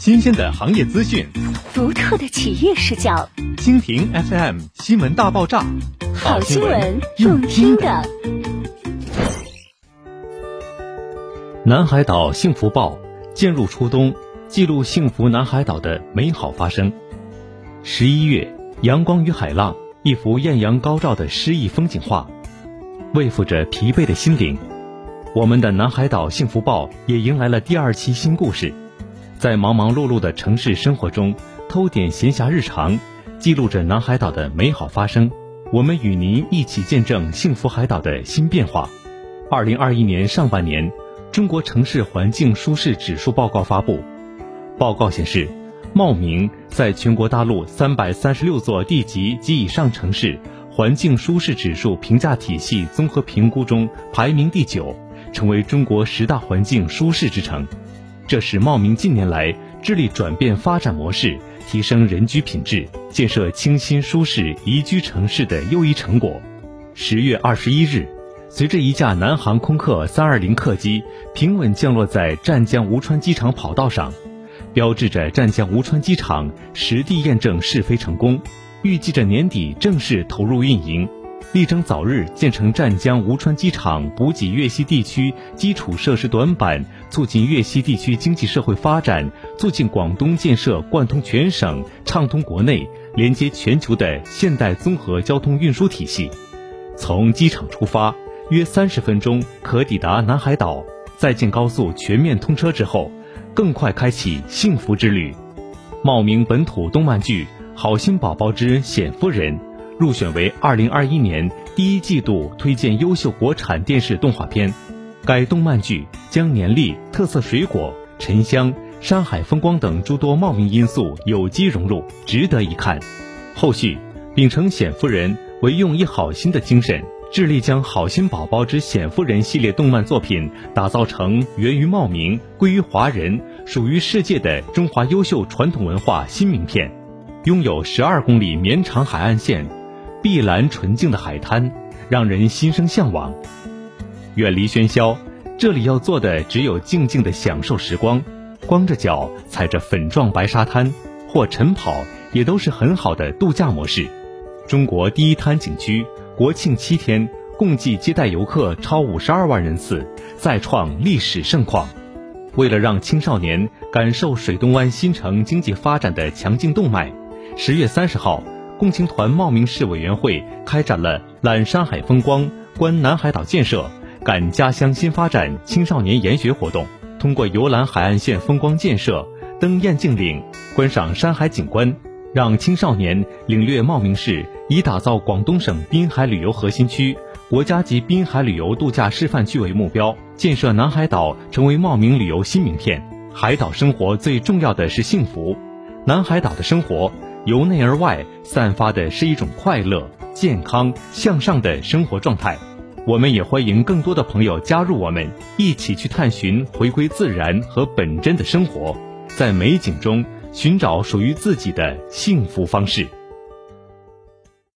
新鲜的行业资讯，独特的企业视角，蜻蜓 FM 新闻大爆炸，好新闻用听的。南海岛幸福报渐入初冬，记录幸福南海岛的美好发生。十一月，阳光与海浪，一幅艳阳高照的诗意风景画，慰抚着疲惫的心灵。我们的南海岛幸福报也迎来了第二期新故事，在忙忙碌碌的城市生活中，偷点闲暇日常，记录着南海岛的美好发生。我们与您一起见证幸福海岛的新变化。二零二一年上半年，中国城市环境舒适指数报告发布，报告显示，茂名在全国大陆三百三十六座地级及以上城市环境舒适指数评价体系综合评估中排名第九。成为中国十大环境舒适之城，这是茂名近年来致力转变发展模式、提升人居品质、建设清新舒适宜居城市的优异成果。十月二十一日，随着一架南航空客三二零客机平稳降落在湛江吴川机场跑道上，标志着湛江吴川机场实地验证试飞成功，预计着年底正式投入运营。力争早日建成湛江吴川机场，补给粤西地区基础设施短板，促进粤西地区经济社会发展，促进广东建设贯通全省、畅通国内、连接全球的现代综合交通运输体系。从机场出发，约三十分钟可抵达南海岛。在建高速全面通车之后，更快开启幸福之旅。茂名本土动漫剧《好心宝宝之显夫人》。入选为二零二一年第一季度推荐优秀国产电视动画片。该动漫剧将年历、特色水果、沉香、山海风光等诸多茂名因素有机融入，值得一看。后续秉承冼夫人为用一好心的精神，致力将《好心宝宝之冼夫人》系列动漫作品打造成源于茂名、归于华人、属于世界的中华优秀传统文化新名片。拥有十二公里绵长海岸线。碧蓝纯净的海滩，让人心生向往。远离喧嚣，这里要做的只有静静的享受时光，光着脚踩着粉状白沙滩或晨跑，也都是很好的度假模式。中国第一滩景区，国庆七天共计接待游客超五十二万人次，再创历史盛况。为了让青少年感受水东湾新城经济发展的强劲动脉，十月三十号。共青团茂名市委员会开展了“览山海风光、观南海岛建设、感家乡新发展”青少年研学活动。通过游览海岸线风光建设、登雁径岭、观赏山海景观，让青少年领略茂名市以打造广东省滨海旅游核心区、国家级滨海旅游度假示范区为目标，建设南海岛成为茂名旅游新名片。海岛生活最重要的是幸福，南海岛的生活。由内而外散发的是一种快乐、健康、向上的生活状态。我们也欢迎更多的朋友加入我们，一起去探寻回归自然和本真的生活，在美景中寻找属于自己的幸福方式。